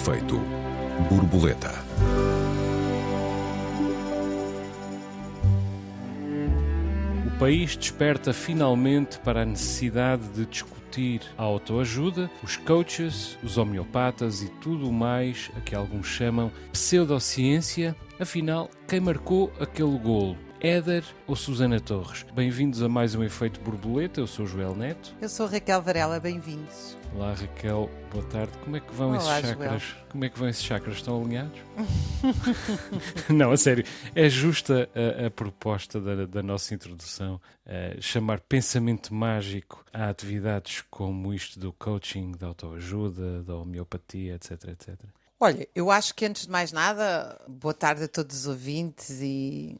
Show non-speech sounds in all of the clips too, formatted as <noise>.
Efeito borboleta. O país desperta finalmente para a necessidade de discutir a autoajuda, os coaches, os homeopatas e tudo o mais a que alguns chamam pseudociência. Afinal, quem marcou aquele golo? Éder ou Susana Torres? Bem-vindos a mais um Efeito Borboleta, eu sou o Joel Neto. Eu sou Raquel Varela, bem-vindos. Olá Raquel, boa tarde. Como é que vão Olá, esses chakras? Joel. Como é que vão esses chakras? Estão alinhados? <laughs> Não, a sério, é justa a, a proposta da, da nossa introdução eh, chamar pensamento mágico a atividades como isto do coaching, da autoajuda, da homeopatia, etc, etc. Olha, eu acho que antes de mais nada, boa tarde a todos os ouvintes e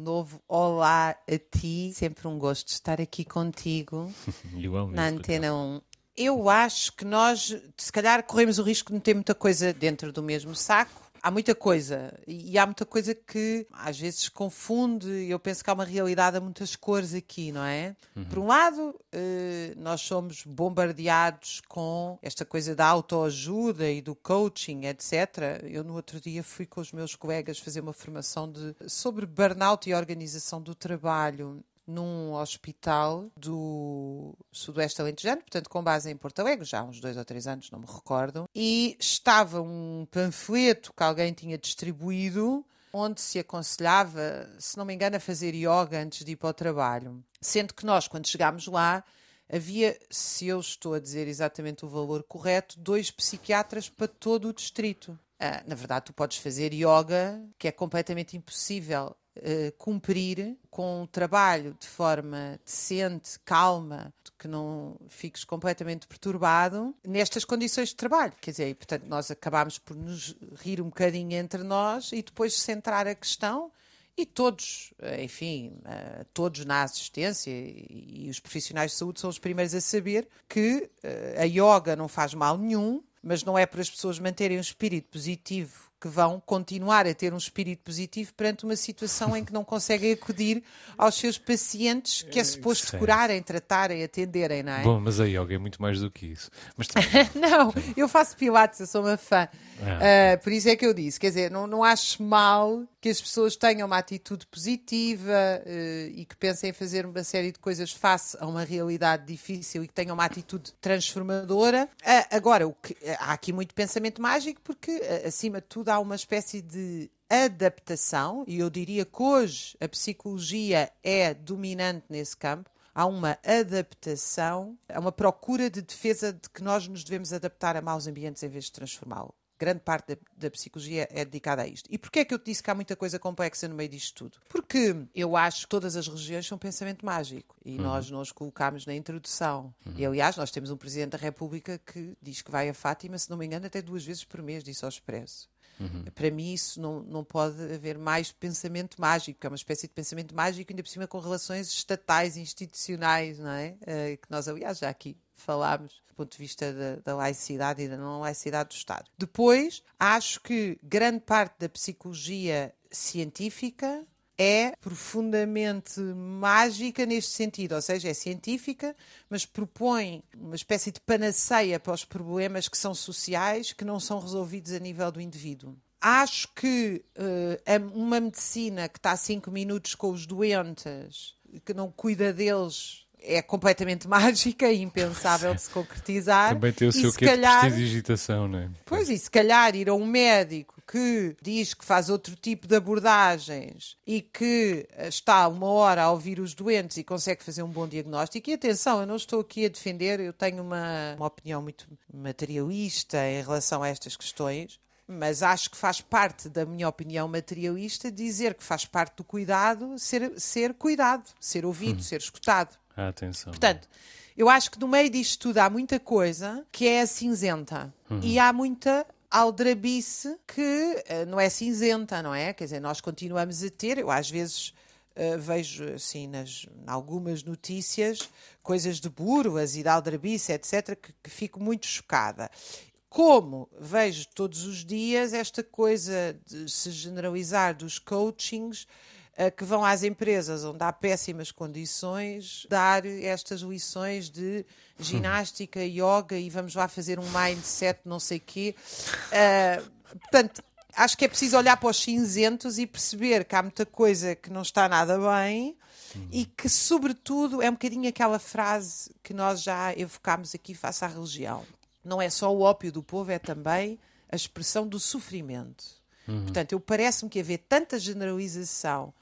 novo olá a ti. Sempre um gosto de estar aqui contigo <laughs> na. Antena 1. Eu acho que nós, se calhar, corremos o risco de meter muita coisa dentro do mesmo saco. Há muita coisa e há muita coisa que às vezes confunde. Eu penso que há uma realidade a muitas cores aqui, não é? Por um lado, eh, nós somos bombardeados com esta coisa da autoajuda e do coaching, etc. Eu no outro dia fui com os meus colegas fazer uma formação de, sobre burnout e organização do trabalho num hospital do Sudoeste Alentejano, portanto com base em Porto Alegre, já há uns dois ou três anos, não me recordo, e estava um panfleto que alguém tinha distribuído onde se aconselhava, se não me engano, a fazer yoga antes de ir para o trabalho. Sendo que nós, quando chegámos lá, havia, se eu estou a dizer exatamente o valor correto, dois psiquiatras para todo o distrito. Ah, na verdade, tu podes fazer yoga, que é completamente impossível eh, cumprir com o trabalho de forma decente, calma, que não fiques completamente perturbado nestas condições de trabalho. Quer dizer, e, portanto, nós acabámos por nos rir um bocadinho entre nós e depois centrar a questão e todos, eh, enfim, eh, todos na assistência e os profissionais de saúde são os primeiros a saber que a yoga não faz mal nenhum, mas não é para as pessoas manterem um espírito positivo que vão continuar a ter um espírito positivo perante uma situação em que não conseguem acudir aos seus pacientes que é suposto certo. curarem, tratarem, atenderem, não é? Bom, mas a yoga é muito mais do que isso. Mas <laughs> Não, eu faço pilates, eu sou uma fã. Ah. Ah, por isso é que eu disse, quer dizer, não, não acho mal que as pessoas tenham uma atitude positiva eh, e que pensem em fazer uma série de coisas face a uma realidade difícil e que tenham uma atitude transformadora. Ah, agora, o que, há aqui muito pensamento mágico porque, acima de tudo, há uma espécie de adaptação, e eu diria que hoje a psicologia é dominante nesse campo, há uma adaptação, há uma procura de defesa de que nós nos devemos adaptar a maus ambientes em vez de transformá-lo. Grande parte da, da psicologia é dedicada a isto. E porquê é que eu te disse que há muita coisa complexa no meio disto tudo? Porque eu acho que todas as religiões são pensamento mágico e nós nos colocámos na introdução. E aliás, nós temos um Presidente da República que diz que vai a Fátima, se não me engano, até duas vezes por mês, disse ao Expresso. Para mim, isso não, não pode haver mais pensamento mágico, é uma espécie de pensamento mágico, ainda por cima com relações estatais, institucionais, não é? Eh, que nós, aliás, já aqui falámos do ponto de vista da, da laicidade e da não laicidade do Estado. Depois, acho que grande parte da psicologia científica é profundamente mágica neste sentido, ou seja, é científica, mas propõe uma espécie de panaceia para os problemas que são sociais, que não são resolvidos a nível do indivíduo. Acho que a- uma medicina que está a cinco minutos com os doentes, que não cuida deles, é completamente <laughs> mágica e impensável de se concretizar. também tem o E seu se quê de calhar- prestidigitação, não é? Pois, e se calhar ir a um médico que diz que faz outro tipo de abordagens e que eh, está uma hora a ouvir os doentes e consegue fazer um bom diagnóstico. E atenção, eu não estou aqui a defender, eu tenho uma, uma opinião muito materialista em relação a estas questões. Mas acho que faz parte da minha opinião materialista dizer que faz parte do cuidado ser, ser cuidado, ser ouvido, ser escutado. Ah, atenção. Portanto, eu acho que no meio disto tudo há muita coisa que é cinzenta e há muita aldrabice que eh, não é cinzenta, não é? Quer dizer, nós continuamos a ter, eu às vezes eh, vejo assim nas algumas notícias coisas de burlas e de aldrabice, etc, que, que fico muito chocada. Como vejo todos os dias esta coisa de se generalizar dos coachings uh, que vão às empresas onde há péssimas condições dar estas lições de ginástica, yoga e vamos lá fazer um mindset, não sei quê. Uh, portanto, acho que é preciso olhar para os cinzentos e perceber que há muita coisa que não está nada bem uhum. e que, sobretudo, é um bocadinho aquela frase que nós já evocámos aqui face à religião. Não é só o ópio do povo, é também a expressão do sofrimento. Uhum. Portanto, eu parece-me que haver tanta generalização,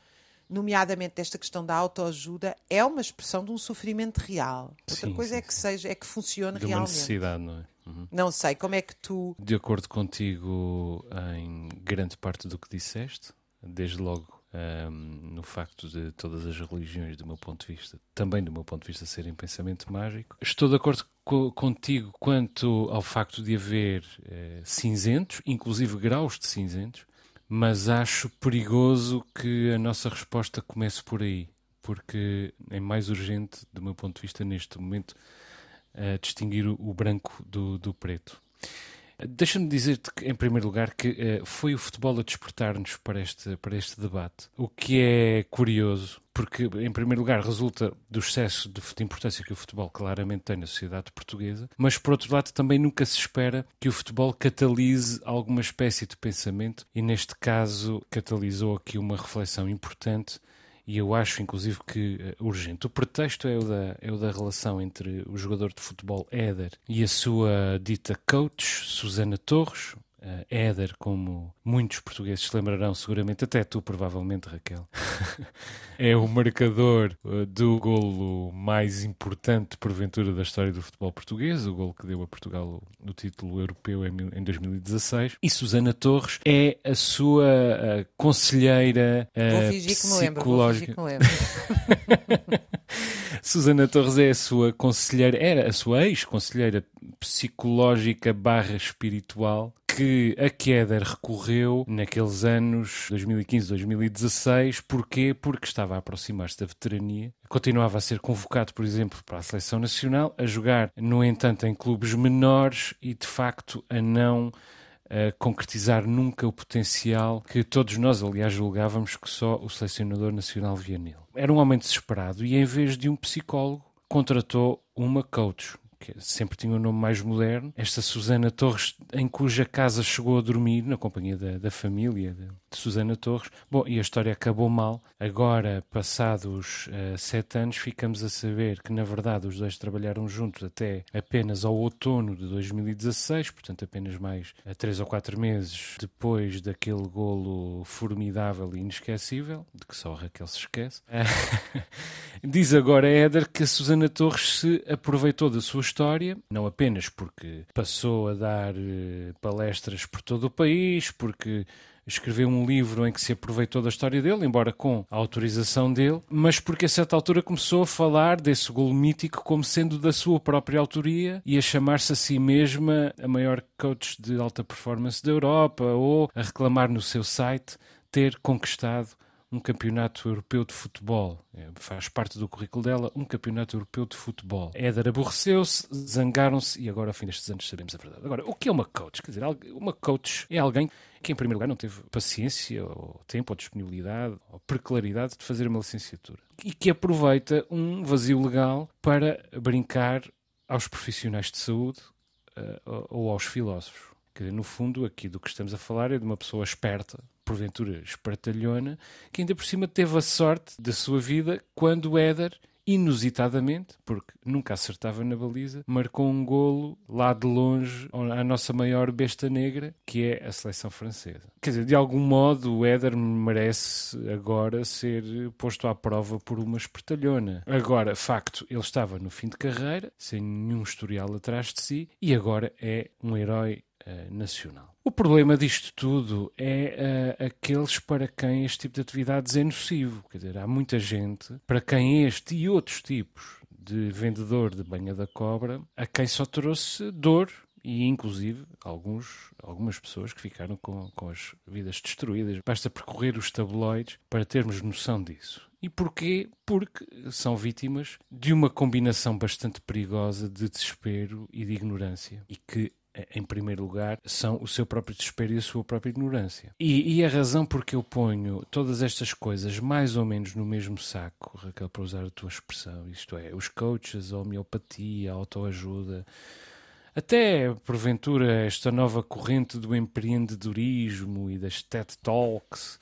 nomeadamente desta questão da autoajuda, é uma expressão de um sofrimento real. Outra sim, coisa sim, é que seja, é que funcione de realmente. Uma necessidade, não é? Uhum. Não sei, como é que tu. De acordo contigo em grande parte do que disseste, desde logo um, no facto de todas as religiões, do meu ponto de vista, também do meu ponto de vista, serem pensamento mágico. Estou de acordo co contigo quanto ao facto de haver uh, cinzentos, inclusive graus de cinzentos, mas acho perigoso que a nossa resposta comece por aí, porque é mais urgente, do meu ponto de vista, neste momento, distinguir o, o branco do, do preto. Deixa-me dizer-te, em primeiro lugar, que uh, foi o futebol a despertar-nos para este, para este debate. O que é curioso, porque, em primeiro lugar, resulta do excesso de, de, importância que o futebol claramente tem na sociedade portuguesa, mas, por outro lado, também nunca se espera que o futebol catalise alguma espécie de pensamento, e neste caso catalisou aqui uma reflexão importante e eu acho, inclusive, que uh, urgente. O pretexto é o, da, é o da relação entre o jogador de futebol Éder e a sua dita coach, Susana Torres, Uh, Éder, como muitos portugueses se lembrarão, seguramente, até tu, provavelmente, Raquel, <laughs> é o marcador uh, do golo mais importante, porventura, da história do futebol português, o golo que deu a Portugal o, o título europeu em, em, 2016. E Susana Torres é a sua uh, conselheira uh, psicológica. Que me lembro, <laughs> Susana Torres é a sua conselheira, era a sua ex-conselheira psicológica barra espiritual que a Keder recorreu naqueles anos 2015-2016. Porquê? Porque estava a aproximar-se da veterania. Continuava a ser convocado, por exemplo, para a seleção nacional, a jogar, no entanto, em clubes menores e, de facto, a não a concretizar nunca o potencial que todos nós, aliás, julgávamos que só o selecionador nacional via nele. Era um homem desesperado e, em vez de um psicólogo, contratou uma coach, que sempre tinha um nome mais moderno, esta Susana Torres, em cuja casa chegou a dormir, na companhia da, da família de, de, Susana Torres. Bom, e a história acabou mal. Agora, passados uh, sete anos, ficamos a saber que, na verdade, os dois trabalharam juntos até apenas ao outono de 2016, portanto, apenas mais a três ou quatro meses depois daquele golo formidável e inesquecível, de que só a Raquel se esquece. <laughs> Diz agora Éder que a Susana Torres se aproveitou da sua história, não apenas porque passou a dar uh, palestras por todo o país, porque escreveu um livro em que se aproveitou da história dele, embora com a autorização dele, mas porque a certa altura começou a falar desse golo mítico como sendo da sua própria autoria e a chamar-se a si mesma a maior coach de alta performance da Europa ou a reclamar no seu site ter conquistado um campeonato europeu de futebol. É, faz parte do currículo dela um campeonato europeu de futebol. Éder aborreceu-se, zangaram-se e agora, ao fim destes anos, sabemos a verdade. Agora, o que é uma coach? Quer dizer, uma coach é alguém que, em primeiro lugar, não teve paciência, ou tempo, ou disponibilidade, ou preclaridade de fazer uma licenciatura. E que aproveita um vazio legal para brincar aos profissionais de saúde uh, ou aos filósofos. Quer dizer, no fundo, aqui do que estamos a falar é de uma pessoa esperta, porventura espertalhona, que ainda por cima teve a sorte da sua vida quando o Éder, inusitadamente, porque nunca acertava na baliza, marcou um golo lá de longe à nossa maior besta negra, que é a seleção francesa. Quer dizer, de algum modo o Éder merece agora ser posto à prova por uma espertalhona. Agora, facto, ele estava no fim de carreira, sem nenhum historial atrás de si, e agora é um herói nacional. O problema disto tudo é uh, aqueles para quem este tipo de atividades é nocivo. Quer dizer, há muita gente para quem este e outros tipos de vendedor de banha da cobra, a quem só trouxe dor e inclusive alguns, algumas pessoas que ficaram com, com as vidas destruídas. Basta percorrer os tabloides para termos noção disso. E porquê? Porque são vítimas de uma combinação bastante perigosa de desespero e de ignorância e que em primeiro lugar, são o seu próprio desespero e a sua própria ignorância. E, e, a razão por que eu ponho todas estas coisas mais ou menos no mesmo saco, Raquel, para usar a tua expressão, isto é, os coaches, a homeopatia, a autoajuda, até porventura esta nova corrente do empreendedorismo e das TED Talks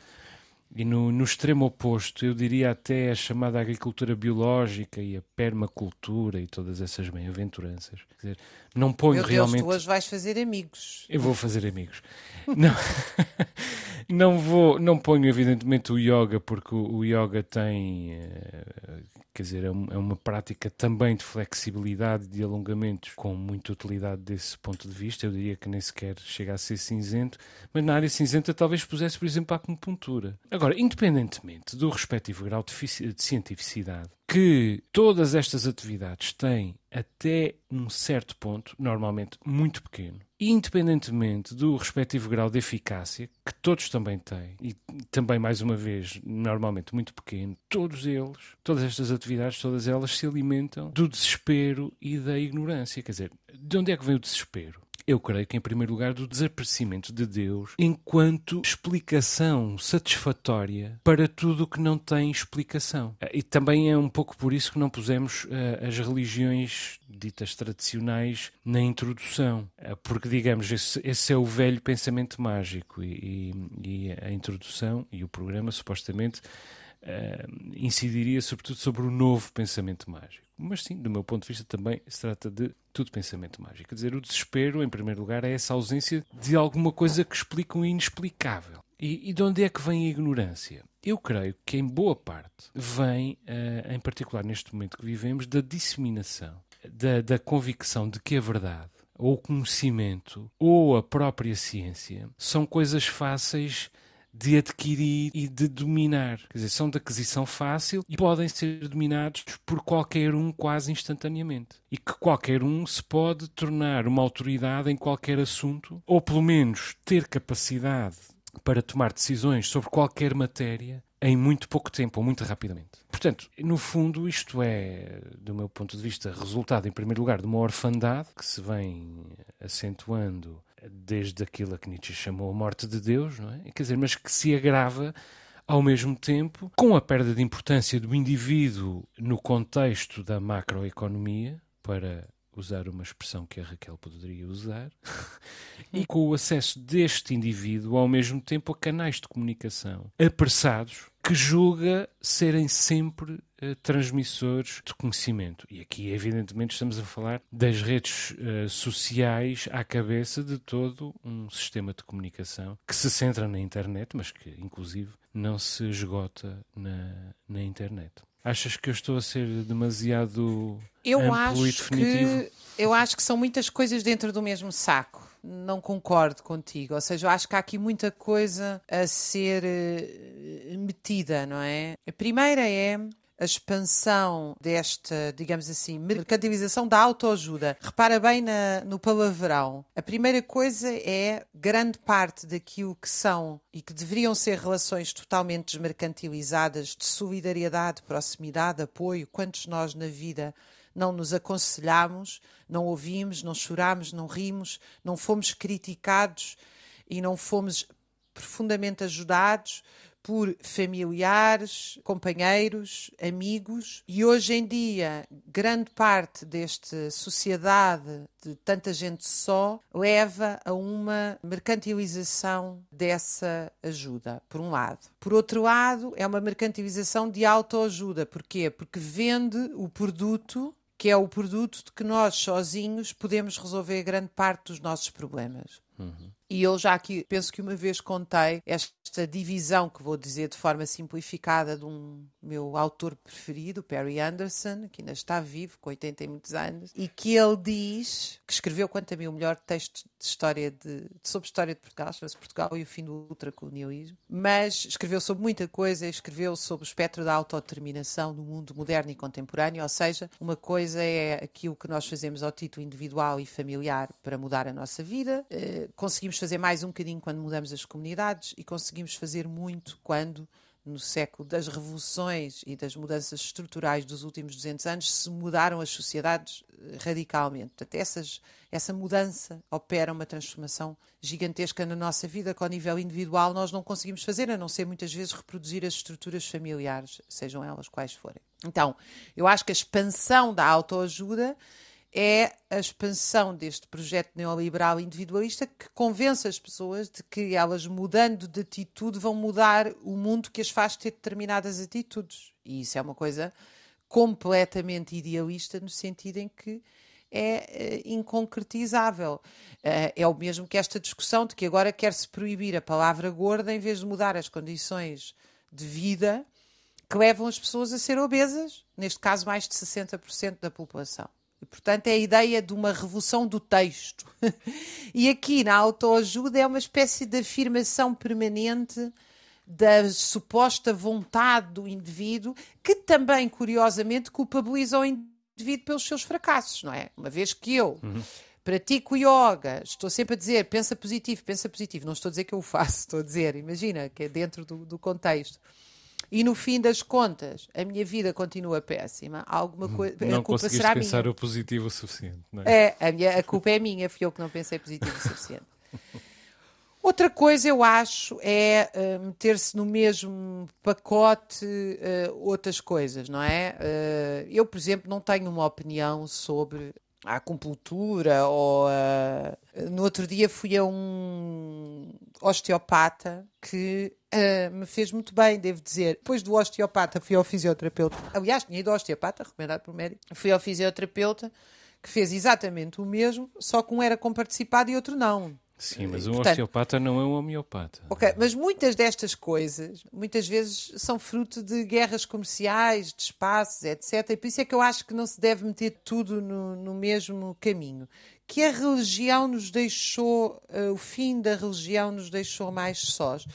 e no, no, extremo oposto, eu diria até a chamada agricultura biológica e a permacultura e todas essas bem-aventuranças. Não ponho Meu Deus, realmente. tu hoje vais fazer amigos. Eu vou fazer amigos. <laughs> não, não vou, não ponho evidentemente o yoga porque o, o yoga tem eh, quer dizer, é, é uma prática também de flexibilidade, de alongamentos, com muita utilidade desse ponto de vista. Eu diria que nem sequer chega a ser cinzento, mas na área cinzenta talvez pusesse, por exemplo, a acupuntura. Agora, independentemente do respectivo grau de, de cientificidade, que todas estas atividades têm até um certo ponto, normalmente muito pequeno, independentemente do respectivo grau de eficácia, que todos também têm, e também, mais uma vez, normalmente muito pequeno, todos eles, todas estas atividades, todas elas se alimentam do desespero e da ignorância. Quer dizer, de onde é que vem o desespero? Eu creio que, em primeiro lugar, do desaparecimento de Deus enquanto explicação satisfatória para tudo o que não tem explicação. E também é um pouco por isso que não pusemos uh, as religiões ditas tradicionais na introdução, uh, porque, digamos, esse, esse, é o velho pensamento mágico e, e, e a introdução e o programa, supostamente, uh, incidiria sobretudo sobre o novo pensamento mágico. Mas sim, do meu ponto de vista, também se trata de tudo pensamento mágico. Quer dizer, o desespero, em primeiro lugar, é essa ausência de alguma coisa que explica o inexplicável. E, e de onde é que vem a ignorância? Eu creio que, em boa parte, vem, uh, em particular neste momento que vivemos, da disseminação, da, da convicção de que a verdade ou o conhecimento ou a própria ciência são coisas fáceis de adquirir e de dominar. Quer dizer, são de aquisição fácil e podem ser dominados por qualquer um quase instantaneamente. E que qualquer um se pode tornar uma autoridade em qualquer assunto, ou pelo menos ter capacidade para tomar decisões sobre qualquer matéria em muito pouco tempo ou muito rapidamente. Portanto, no fundo, isto é, do meu ponto de vista, resultado, em primeiro lugar, de uma orfandade que se vem acentuando desde aquilo a que Nietzsche chamou a morte de Deus, não é? Quer dizer, mas que se agrava ao mesmo tempo com a perda de importância do indivíduo no contexto da macroeconomia, para usar uma expressão que a Raquel poderia usar, <laughs> e com o acesso deste indivíduo ao mesmo tempo a canais de comunicação apressados que julga serem sempre uh, transmissores de conhecimento. E aqui, evidentemente, estamos a falar das redes uh, sociais à cabeça de todo um sistema de comunicação que se centra na internet, mas que, inclusive, não se esgota na, na internet. Achas que eu estou a ser demasiado eu amplo acho e definitivo? Que, eu acho que são muitas coisas dentro do mesmo saco. Não concordo contigo. Ou seja, eu acho que há aqui muita coisa a ser uh, metida, não é? A primeira é a expansão desta, digamos assim, mercantilização da autoajuda. Repara bem na, no palavrão. A primeira coisa é grande parte daquilo que são e que deveriam ser relações totalmente desmercantilizadas de solidariedade, proximidade, apoio. Quantos nós na vida não nos aconselhamos, não ouvimos, não choramos, não rimos, não fomos criticados e não fomos profundamente ajudados por familiares, companheiros, amigos, e hoje em dia grande parte desta sociedade de tanta gente só leva a uma mercantilização dessa ajuda, por um lado. Por outro lado, é uma mercantilização de autoajuda. Porquê? Porque vende o produto que é o produto de que nós sozinhos podemos resolver grande parte dos nossos problemas. Uhum. E eu já aqui penso que uma vez contei esta divisão que vou dizer de forma simplificada de um meu autor preferido, Perry Anderson, que ainda está vivo, com 80 e muitos anos, e que ele diz que escreveu, quanto a mim, o melhor texto de história de, sobre história de Portugal, chama-se Portugal e o fim do ultracolonialismo, mas escreveu sobre muita coisa, escreveu sobre o espectro da autodeterminação no mundo moderno e contemporâneo, ou seja, uma coisa é aquilo que nós fazemos ao título individual e familiar para mudar a nossa vida, eh, conseguimos fazer mais um bocadinho quando mudamos as comunidades e conseguimos fazer muito quando no século das revoluções e das mudanças estruturais dos últimos 200 anos, se mudaram as sociedades eh, radicalmente. Portanto, essas, essa mudança opera uma transformação gigantesca na nossa vida, que ao nível individual nós não conseguimos fazer, a não ser muitas vezes reproduzir as estruturas familiares, sejam elas quais forem. Então, eu acho que a expansão da autoajuda é a expansão deste projeto neoliberal individualista que convence as pessoas de que elas, mudando de atitude, vão mudar o mundo que as faz ter determinadas atitudes. E isso é uma coisa completamente idealista, no sentido em que é uh, inconcretizável. Uh, é o mesmo que esta discussão de que agora quer-se proibir a palavra gorda em vez de mudar as condições de vida que levam as pessoas a ser obesas, neste caso mais de 60% da população. E, portanto, é a ideia de uma revolução do texto. <laughs> e aqui na autoajuda é uma espécie de afirmação permanente da suposta vontade do indivíduo, que também, curiosamente, culpabiliza o indivíduo pelos seus fracassos, não é? Uma vez que eu. Uhum. Pratico yoga, estou sempre a dizer pensa positivo, pensa positivo. Não estou a dizer que eu o faço, estou a dizer, imagina, que é dentro do, do contexto e no fim das contas a minha vida continua péssima, alguma coisa. Não a culpa será pensar minha. o positivo o suficiente. Não é? é, a, minha, a culpa é minha, fui eu que não pensei positivo o suficiente. <laughs> Outra coisa, eu acho, é uh, meter-se no mesmo pacote uh, outras coisas, não é? Uh, eu, por exemplo, não tenho uma opinião sobre a acupuntura ou no outro dia fui a um osteopata que uh, me fez muito bem, devo dizer. Depois do osteopata fui ao fisioterapeuta. Aliás, tinha ido ao osteopata, recomendado por médico. Fui ao fisioterapeuta que fez exatamente o mesmo, só que um era comparticipado e outro não. Sim, mas um Portanto, osteopata não é um homeopata. Ok, mas muitas destas coisas, muitas vezes, são fruto de guerras comerciais, de espaços, etc. E por isso é que eu acho que não se deve meter tudo no, no mesmo caminho. Que a religião nos deixou, uh, o fim da religião nos deixou mais sós.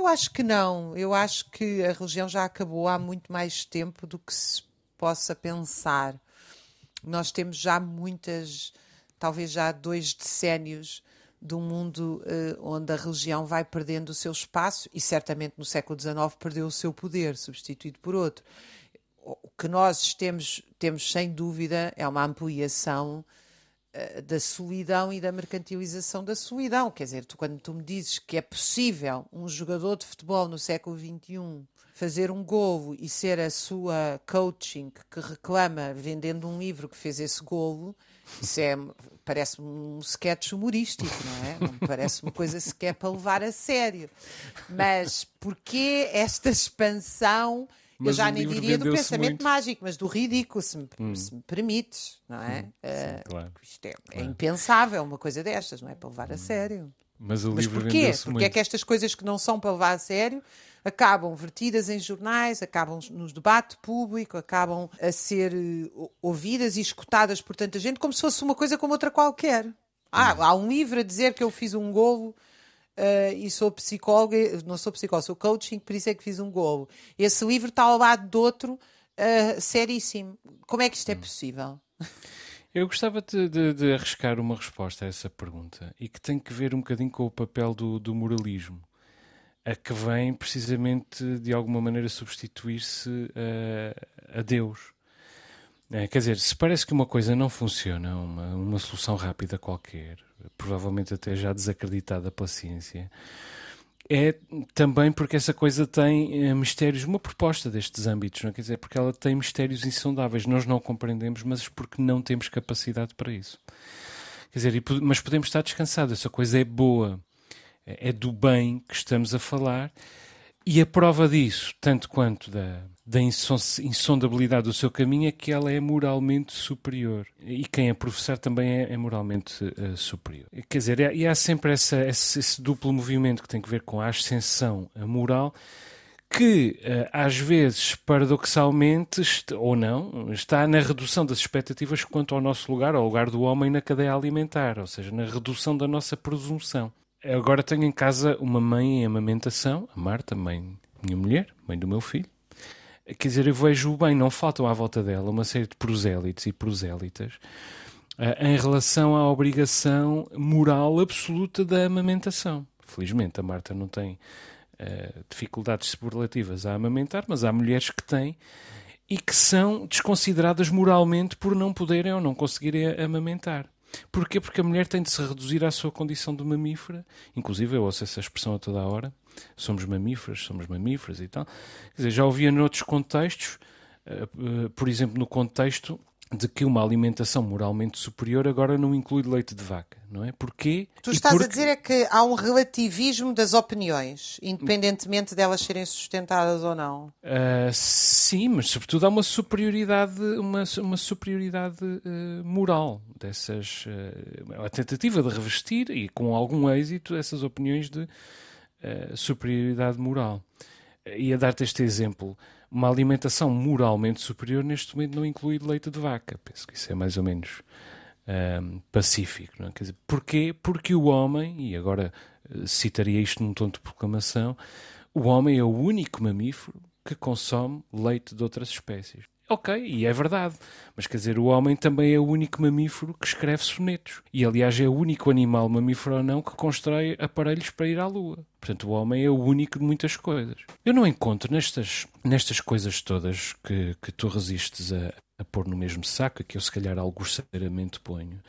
Eu acho que não. Eu acho que a religião já acabou há muito mais tempo do que se possa pensar. Nós temos já muitas, talvez já dois decénios de um mundo uh, onde a religião vai perdendo o seu espaço e certamente no século XIX perdeu o seu poder, substituído por outro. O que nós temos, temos sem dúvida é uma ampliação da solidão e da mercantilização da solidão. Quer dizer, tu, quando tu me dizes que é possível um jogador de futebol no século XXI fazer um golo e ser a sua coaching que reclama vendendo um livro que fez esse golo, isso é, parece um sketch humorístico, não é? Não parece uma coisa sequer para levar a sério. Mas porquê esta expansão? Mas eu já nem diria do pensamento muito. mágico, mas do ridículo, se me, hum. se me permites, não é? Hum, sim, uh, claro. Isto é, é claro. é, impensável uma coisa destas, não é para levar a hum. sério. Mas, o mas porquê? Porque muito. é que estas coisas que não são para levar a sério acabam vertidas em jornais, acabam no debate público, acabam a ser uh, ouvidas e escutadas por tanta gente como se fosse uma coisa como outra qualquer. Ah, há um livro a dizer que eu fiz um golo uh, e sou psicóloga, não sou psicóloga, sou coaching, por isso é que fiz um golo. Esse livro está ao lado de outro uh, seríssimo. Como é que isto é possível? Eu gostava de, de, de, arriscar uma resposta a essa pergunta e que tem que ver um bocadinho com o papel do, do moralismo a que vem precisamente de alguma maneira substituir-se a, a Deus. É, quer dizer, se parece que uma coisa não funciona, uma, uma solução rápida qualquer, provavelmente até já desacreditada pela ciência, é também porque essa coisa tem é, mistérios, uma proposta destes âmbitos, não é? quer dizer, porque ela tem mistérios insondáveis, nós não compreendemos, mas porque não temos capacidade para isso. Quer dizer, mas podemos estar descansados, essa coisa é boa é do bem que estamos a falar. E a prova disso, tanto quanto da, da insondabilidade do seu caminho, é que ela é moralmente superior. E quem a professar também é, é moralmente uh, superior. Quer dizer, é, e há sempre essa, esse, esse, duplo movimento que tem que ver com a ascensão moral, que uh, às vezes, paradoxalmente, ou não, está na redução das expectativas quanto ao nosso lugar, ao lugar do homem na cadeia alimentar, ou seja, na redução da nossa presunção agora tenho em casa uma mãe em amamentação, a Marta, mãe, minha mulher, mãe do meu filho. Quer dizer, eu vejo bem, não faltam à volta dela uma série de prosélitos e prosélitas uh, em relação à obrigação moral absoluta da amamentação. Felizmente a Marta não tem uh, dificuldades superlativas a amamentar, mas há mulheres que têm e que são desconsideradas moralmente por não poderem ou não conseguirem amamentar. Porquê? Porque a mulher tem de se reduzir à sua condição de mamífera. Inclusive, eu ouço essa expressão a toda a hora. Somos mamíferas, somos mamíferas e tal. Quer dizer, já ouvia noutros contextos, uh, uh, por exemplo, no contexto de que uma alimentação moralmente superior agora não inclui leite de vaca, não é? Porquê? Tu estás porque... a dizer é que há um relativismo das opiniões, independentemente delas serem sustentadas ou não. Uh, sim, mas sobretudo há uma superioridade, uma, uma superioridade uh, moral dessas, uh, a tentativa de revestir e com algum êxito essas opiniões de superioridade moral. E a dar-te este exemplo uma alimentação moralmente superior neste momento não inclui leite de vaca. Penso que isso é mais ou menos um, pacífico. Não é? Quer dizer, porquê? Porque o homem, e agora uh, citaria isto num tom de proclamação, o homem é o único mamífero que consome leite de outras espécies. Ok, e é verdade. Mas quer dizer, o homem também é o único mamífero que escreve sonetos. E aliás é o único animal mamífero ou não que constrói aparelhos para ir à Lua. Portanto, o homem é o único de muitas coisas. Eu não encontro nestas, nestas coisas todas que, que tu resistes a, a pôr no mesmo saco, que eu se calhar algo grosseiramente ponho,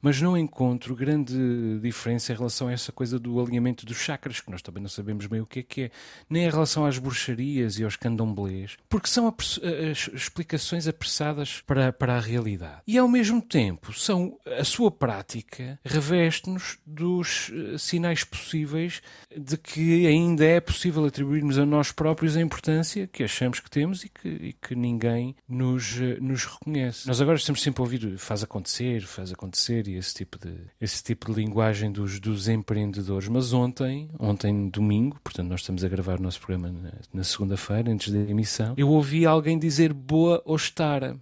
mas não encontro grande diferença em relação a essa coisa do alinhamento dos chakras, que nós também não sabemos bem o que é que é, nem em relação às bruxarias e aos candomblés, porque são as explicações apressadas para, para a realidade. E ao mesmo tempo, são a sua prática reveste-nos dos eh, sinais possíveis de que ainda é possível atribuirmos a nós próprios a importância que achamos que temos e que, e que ninguém nos, eh, nos reconhece. Nós agora estamos sempre a ouvir faz acontecer, faz acontecer e esse tipo de, esse tipo de linguagem dos, dos empreendedores. Mas ontem, ontem domingo, portanto nós estamos a gravar o nosso programa na, na segunda-feira, antes da emissão, eu ouvi alguém dizer boa ostara.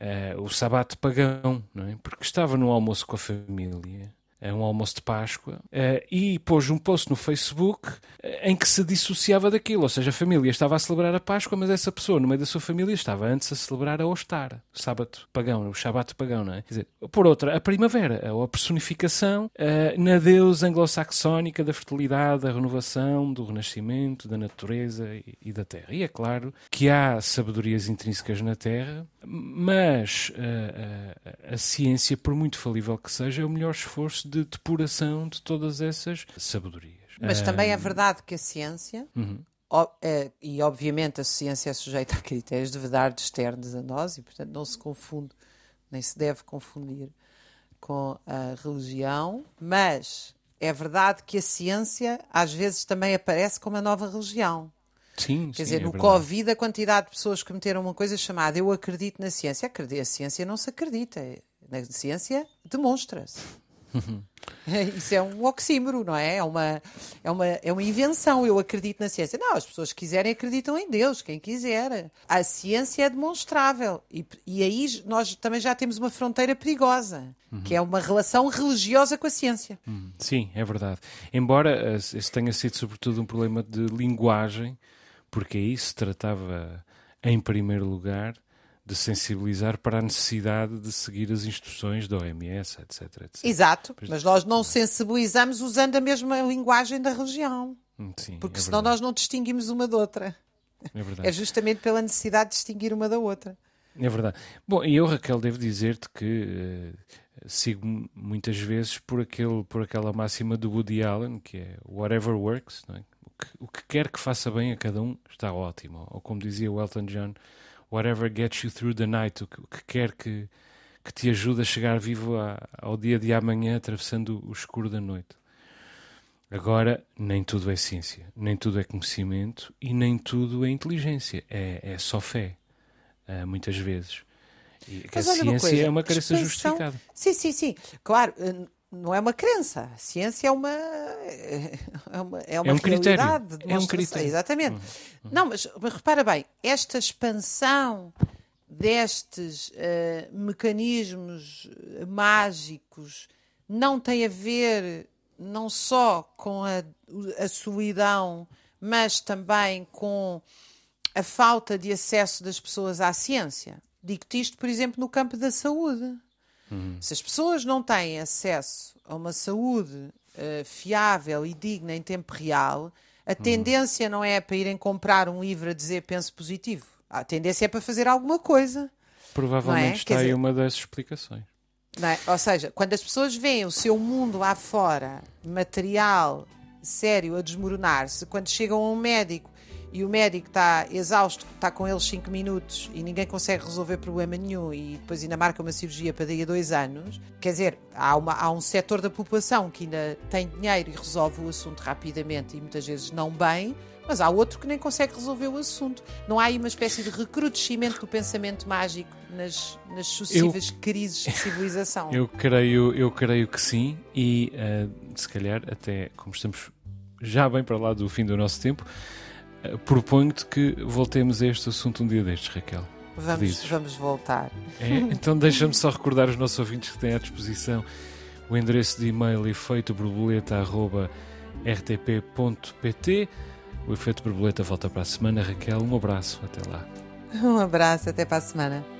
Uh, o sabate pagão, não é? Porque estava no almoço com a família é um almoço de Páscoa, uh, e pôs um post no Facebook uh, em que se dissociava daquilo, ou seja, a família estava a celebrar a Páscoa, mas essa pessoa, no meio da sua família, estava antes a celebrar a Ostar, o sábado pagão, o Shabat pagão, não é? Quer dizer, por outra, a primavera, a personificação uh, na deusa anglo-saxónica da fertilidade, da renovação, do renascimento, da natureza e, da terra. E é claro que há sabedorias intrínsecas na terra, mas a ciência, por muito falível que seja, é o melhor esforço de depuração de todas essas sabedorias. Mas também é verdade que a ciência, uhum. é, e obviamente a ciência é sujeita a critérios de verdade externos a nós, e portanto não se confunde, nem se deve confundir com a religião, mas é verdade que a ciência às vezes também aparece como a nova religião. Sim, Quer sim, dizer, é no. Covid, a quantidade de pessoas que meteram uma coisa chamada eu acredito na ciência. A ciência não se acredita. Na ciência demonstra-se. <laughs> Isso é um oxímoro, não é? É uma, é, uma, é uma invenção. Eu acredito na ciência. Não, as pessoas que quiserem acreditam em Deus, quem quiser. A ciência é demonstrável. E, e aí nós também já temos uma fronteira perigosa, uhum. que é uma relação religiosa com a ciência. Uhum. Sim, é verdade. Embora esse tenha sido sobretudo um problema de linguagem, porque aí se tratava, em primeiro lugar, de sensibilizar para a necessidade de seguir as instruções da OMS, etc. etc. Exato, mas nós não sensibilizamos usando a mesma linguagem da religião. Hum, sim, porque é senão verdade. nós não distinguimos uma da outra. É verdade. É justamente pela necessidade de distinguir uma da outra. É verdade. Bom, e eu, Raquel, devo dizer-te que uh, sigo muitas vezes por, aquele, por aquela máxima do Woody Allen, que é whatever works, é? O, que, o que quer que faça bem a cada um está ótimo. Ou como dizia o Elton John, whatever gets you through the night, o que, o que quer que, que te ajude a chegar vivo a, ao dia de amanhã, atravessando o escuro da noite. Agora, nem tudo é ciência, nem tudo é conhecimento e nem tudo é inteligência. É, é só fé, uh, muitas vezes. E que a ciência uma é uma crença expansão... justificada. Sim, sim, sim. Claro, não é uma crença. A ciência é uma <laughs> é uma, é uma é um critério. É um critério. Exatamente. Uhum. Uhum. Não, mas, mas, repara bem, esta expansão destes uh, mecanismos mágicos não tem a ver não só com a, a solidão, mas também com a falta de acesso das pessoas à ciência. Digo-te isto, por exemplo, no campo da saúde. Uhum. Se as pessoas não têm acesso a uma saúde uh, fiável e digna em tempo real, A tendência não é para irem comprar um livro a dizer penso positivo. A tendência é para fazer alguma coisa. Provavelmente é? está Quer aí dizer- uma das explicações. é? Ou seja, quando as pessoas veem o seu mundo lá fora, material, sério, a desmoronar-se, quando chegam a um médico e o médico está exausto, está com eles 5 minutos e ninguém consegue resolver problema nenhum e depois ainda marca uma cirurgia para daí a dois anos, quer dizer, há, uma- há um setor da população que ainda tem dinheiro e resolve o assunto rapidamente e muitas vezes não bem, mas há outro que nem consegue resolver o assunto. Não há aí uma espécie de recrudescimento do pensamento mágico nas, nas sucessivas crises de civilização. <laughs> Eu creio, eu creio que sim, e eh, se calhar, até como estamos já bem para lá do fim do nosso tempo, proponho-te que voltemos a este assunto um dia destes, Raquel. Vamos, vamos voltar. É? <laughs> Então deixa-me só recordar os nossos ouvintes que têm à disposição o endereço de e-mail efeitoborboleta.rtp.pt O Efeito Borboleta volta para a semana. Raquel, um abraço. Até lá. Um abraço, até para a semana.